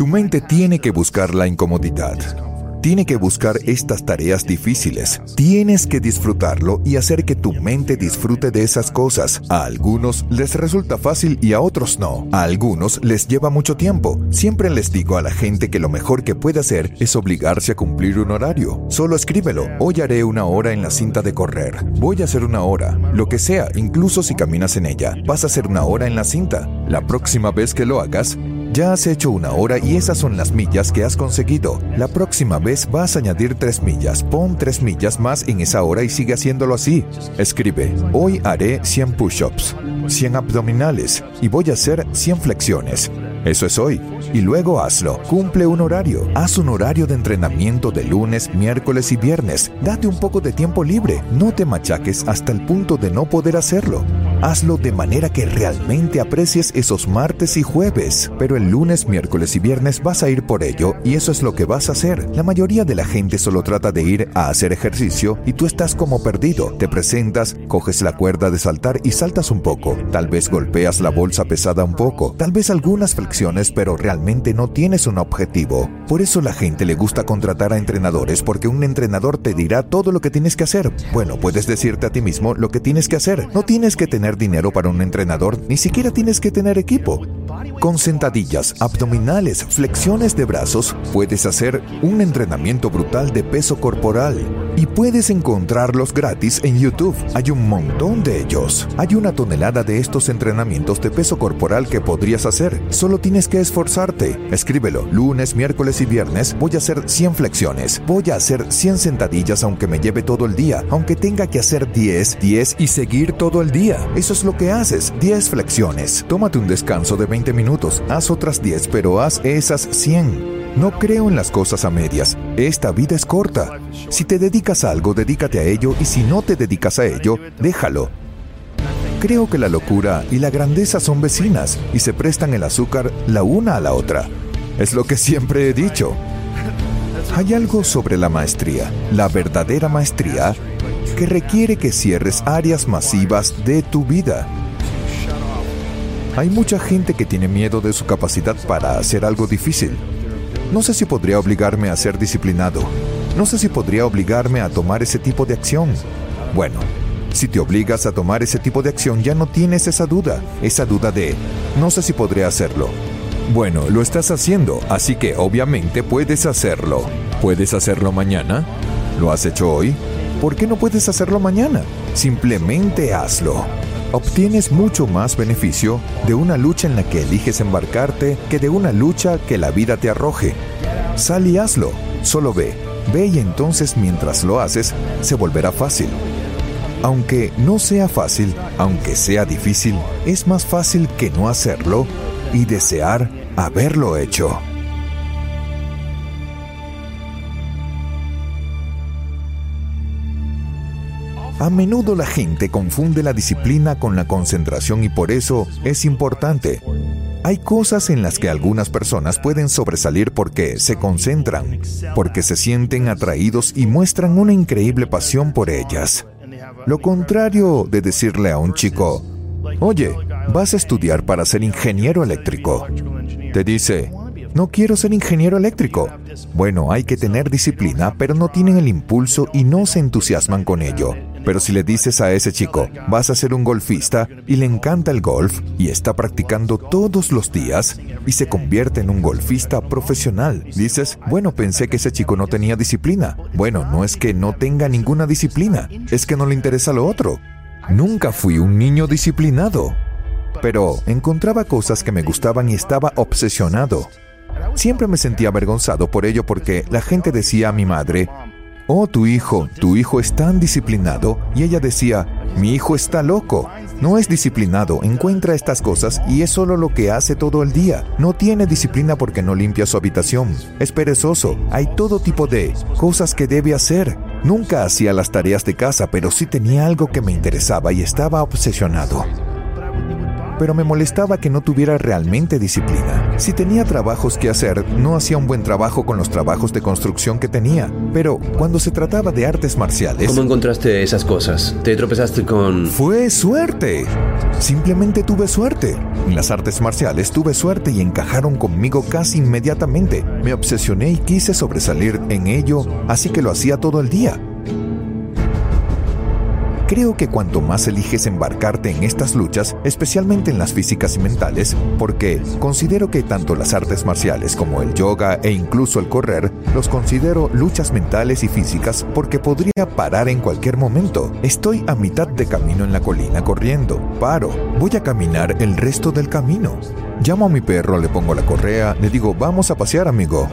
Tu mente tiene que buscar la incomodidad. Tiene que buscar estas tareas difíciles. Tienes que disfrutarlo y hacer que tu mente disfrute de esas cosas. A algunos les resulta fácil y a otros no. A algunos les lleva mucho tiempo. Siempre les digo a la gente que lo mejor que puede hacer es obligarse a cumplir un horario. Solo escríbelo. Hoy haré una hora en la cinta de correr. Voy a hacer una hora. Lo que sea, incluso si caminas en ella. Vas a hacer una hora en la cinta. La próxima vez que lo hagas, ya has hecho una hora y esas son las millas que has conseguido. La próxima vez vas a añadir tres millas. Pon tres millas más en esa hora y sigue haciéndolo así. Escribe, hoy haré 100 push-ups, 100 abdominales y voy a hacer 100 flexiones. Eso es hoy. Y luego hazlo. Cumple un horario. Haz un horario de entrenamiento de lunes, miércoles y viernes. Date un poco de tiempo libre. No te machaques hasta el punto de no poder hacerlo. Hazlo de manera que realmente aprecies esos martes y jueves. Pero el lunes, miércoles y viernes vas a ir por ello y eso es lo que vas a hacer. La mayoría de la gente solo trata de ir a hacer ejercicio y tú estás como perdido. Te presentas, coges la cuerda de saltar y saltas un poco. Tal vez golpeas la bolsa pesada un poco. Tal vez algunas flexiones, pero realmente no tienes un objetivo. Por eso la gente le gusta contratar a entrenadores porque un entrenador te dirá todo lo que tienes que hacer. Bueno, puedes decirte a ti mismo lo que tienes que hacer. No tienes que tener dinero para un entrenador, ni siquiera tienes que tener equipo. Con sentadillas, abdominales, flexiones de brazos, puedes hacer un entrenamiento brutal de peso corporal. Y puedes encontrarlos gratis en YouTube. Hay un montón de ellos. Hay una tonelada de estos entrenamientos de peso corporal que podrías hacer. Solo tienes que esforzarte. Escríbelo. Lunes, miércoles y viernes voy a hacer 100 flexiones. Voy a hacer 100 sentadillas aunque me lleve todo el día. Aunque tenga que hacer 10, 10 y seguir todo el día. Eso es lo que haces. 10 flexiones. Tómate un descanso de 20 minutos. Haz otras 10, pero haz esas 100. No creo en las cosas a medias. Esta vida es corta. Si te dedicas a algo, dedícate a ello y si no te dedicas a ello, déjalo. Creo que la locura y la grandeza son vecinas y se prestan el azúcar la una a la otra. Es lo que siempre he dicho. Hay algo sobre la maestría, la verdadera maestría, que requiere que cierres áreas masivas de tu vida. Hay mucha gente que tiene miedo de su capacidad para hacer algo difícil. No sé si podría obligarme a ser disciplinado. No sé si podría obligarme a tomar ese tipo de acción. Bueno, si te obligas a tomar ese tipo de acción ya no tienes esa duda, esa duda de, no sé si podré hacerlo. Bueno, lo estás haciendo, así que obviamente puedes hacerlo. ¿Puedes hacerlo mañana? ¿Lo has hecho hoy? ¿Por qué no puedes hacerlo mañana? Simplemente hazlo. Obtienes mucho más beneficio de una lucha en la que eliges embarcarte que de una lucha que la vida te arroje. Sal y hazlo. Solo ve. Ve y entonces mientras lo haces, se volverá fácil. Aunque no sea fácil, aunque sea difícil, es más fácil que no hacerlo y desear haberlo hecho. A menudo la gente confunde la disciplina con la concentración y por eso es importante. Hay cosas en las que algunas personas pueden sobresalir porque se concentran, porque se sienten atraídos y muestran una increíble pasión por ellas. Lo contrario de decirle a un chico, oye, vas a estudiar para ser ingeniero eléctrico. Te dice, no quiero ser ingeniero eléctrico. Bueno, hay que tener disciplina, pero no tienen el impulso y no se entusiasman con ello. Pero si le dices a ese chico, vas a ser un golfista y le encanta el golf y está practicando todos los días y se convierte en un golfista profesional, dices, bueno, pensé que ese chico no tenía disciplina. Bueno, no es que no tenga ninguna disciplina, es que no le interesa lo otro. Nunca fui un niño disciplinado, pero encontraba cosas que me gustaban y estaba obsesionado. Siempre me sentía avergonzado por ello porque la gente decía a mi madre, oh, tu hijo, tu hijo es tan disciplinado, y ella decía, mi hijo está loco, no es disciplinado, encuentra estas cosas y es solo lo que hace todo el día. No tiene disciplina porque no limpia su habitación. Es perezoso. Hay todo tipo de cosas que debe hacer. Nunca hacía las tareas de casa, pero sí tenía algo que me interesaba y estaba obsesionado pero me molestaba que no tuviera realmente disciplina. Si tenía trabajos que hacer, no hacía un buen trabajo con los trabajos de construcción que tenía. Pero cuando se trataba de artes marciales... ¿Cómo encontraste esas cosas? ¿Te tropezaste con...? Fue suerte. Simplemente tuve suerte. En las artes marciales tuve suerte y encajaron conmigo casi inmediatamente. Me obsesioné y quise sobresalir en ello, así que lo hacía todo el día. Creo que cuanto más eliges embarcarte en estas luchas, especialmente en las físicas y mentales, porque considero que tanto las artes marciales como el yoga e incluso el correr, los considero luchas mentales y físicas porque podría parar en cualquier momento. Estoy a mitad de camino en la colina corriendo. Paro. Voy a caminar el resto del camino. Llamo a mi perro, le pongo la correa, le digo, vamos a pasear amigo.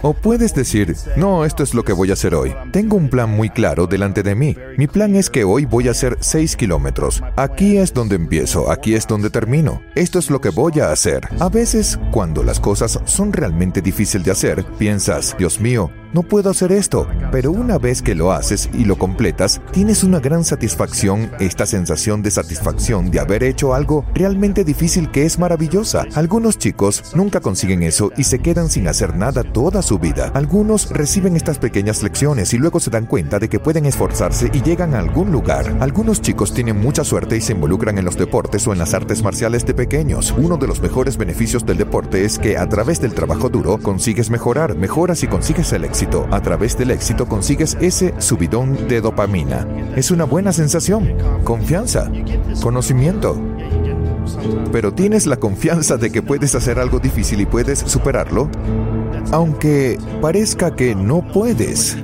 O puedes decir, no, esto es lo que voy a hacer hoy. Tengo un plan muy claro delante de mí. Mi plan es que hoy voy a hacer 6 kilómetros. Aquí es donde empiezo, aquí es donde termino. Esto es lo que voy a hacer. A veces, cuando las cosas son realmente difíciles de hacer, piensas, Dios mío, no puedo hacer esto, pero una vez que lo haces y lo completas, tienes una gran satisfacción, esta sensación de satisfacción de haber hecho algo realmente difícil que es maravillosa. Algunos chicos nunca consiguen eso y se quedan sin hacer nada toda su vida. Algunos reciben estas pequeñas lecciones y luego se dan cuenta de que pueden esforzarse y llegan a algún lugar. Algunos chicos tienen mucha suerte y se involucran en los deportes o en las artes marciales de pequeños. Uno de los mejores beneficios del deporte es que a través del trabajo duro consigues mejorar, mejoras y consigues el éxito a través del éxito consigues ese subidón de dopamina. Es una buena sensación, confianza, conocimiento. Pero tienes la confianza de que puedes hacer algo difícil y puedes superarlo, aunque parezca que no puedes.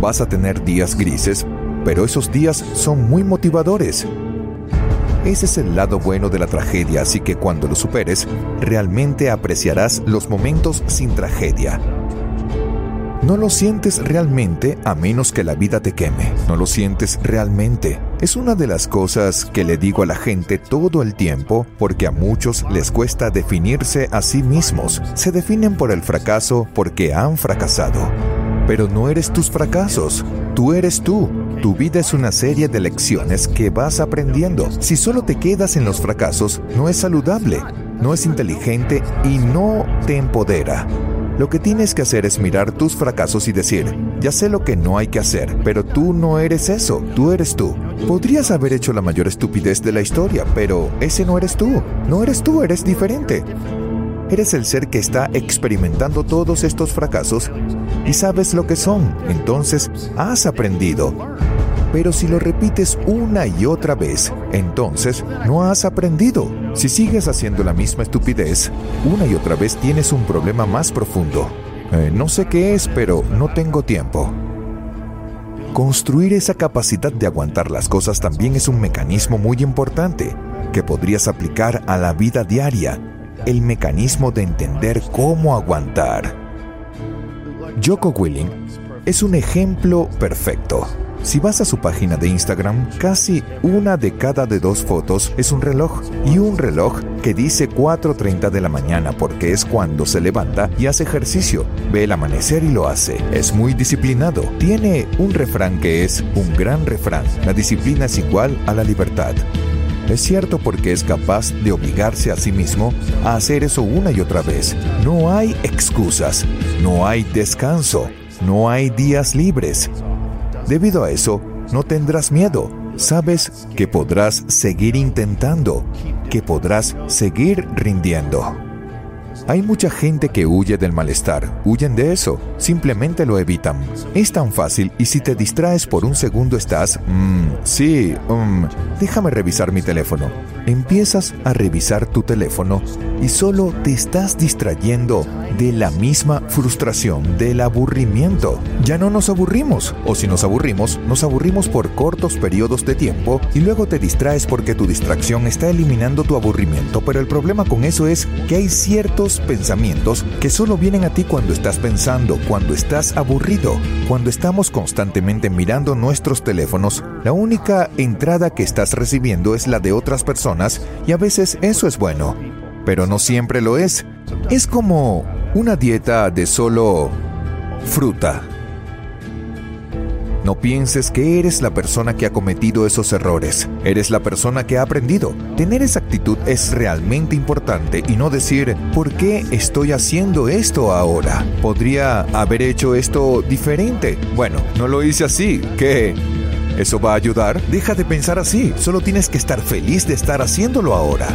Vas a tener días grises, pero esos días son muy motivadores. Ese es el lado bueno de la tragedia, así que cuando lo superes, realmente apreciarás los momentos sin tragedia no lo sientes realmente a menos que la vida te queme. No lo sientes realmente. Es una de las cosas que le digo a la gente todo el tiempo porque a muchos les cuesta definirse a sí mismos. Se definen por el fracaso porque han fracasado. Pero no eres tus fracasos, tú eres tú. Tu vida es una serie de lecciones que vas aprendiendo. Si solo te quedas en los fracasos, no es saludable, no es inteligente y no te empodera. Lo que tienes que hacer es mirar tus fracasos y decir, ya sé lo que no hay que hacer, pero tú no eres eso, tú eres tú. Podrías haber hecho la mayor estupidez de la historia, pero ese no eres tú, no eres tú, eres diferente. Eres el ser que está experimentando todos estos fracasos y sabes lo que son, entonces has aprendido. Pero si lo repites una y otra vez, entonces no has aprendido. Si sigues haciendo la misma estupidez, una y otra vez tienes un problema más profundo. Eh, no sé qué es, pero no tengo tiempo. Construir esa capacidad de aguantar las cosas también es un mecanismo muy importante que podrías aplicar a la vida diaria, el mecanismo de entender cómo aguantar. Joko Willing es un ejemplo perfecto. Si vas a su página de Instagram, casi una de cada de dos fotos es un reloj y un reloj que dice 4.30 de la mañana porque es cuando se levanta y hace ejercicio, ve el amanecer y lo hace. Es muy disciplinado. Tiene un refrán que es un gran refrán. La disciplina es igual a la libertad. Es cierto porque es capaz de obligarse a sí mismo a hacer eso una y otra vez. No hay excusas, no hay descanso, no hay días libres. Debido a eso, no tendrás miedo. Sabes que podrás seguir intentando, que podrás seguir rindiendo. Hay mucha gente que huye del malestar, huyen de eso, simplemente lo evitan. Es tan fácil y si te distraes por un segundo estás, mmm, sí, um, déjame revisar mi teléfono. Empiezas a revisar tu teléfono y solo te estás distrayendo de la misma frustración, del aburrimiento. Ya no nos aburrimos, o si nos aburrimos, nos aburrimos por cortos periodos de tiempo y luego te distraes porque tu distracción está eliminando tu aburrimiento, pero el problema con eso es que hay ciertos pensamientos que solo vienen a ti cuando estás pensando, cuando estás aburrido, cuando estamos constantemente mirando nuestros teléfonos, la única entrada que estás recibiendo es la de otras personas y a veces eso es bueno, pero no siempre lo es. Es como una dieta de solo fruta. No pienses que eres la persona que ha cometido esos errores. Eres la persona que ha aprendido. Tener esa actitud es realmente importante y no decir, ¿por qué estoy haciendo esto ahora? Podría haber hecho esto diferente. Bueno, no lo hice así. ¿Qué? ¿Eso va a ayudar? Deja de pensar así. Solo tienes que estar feliz de estar haciéndolo ahora.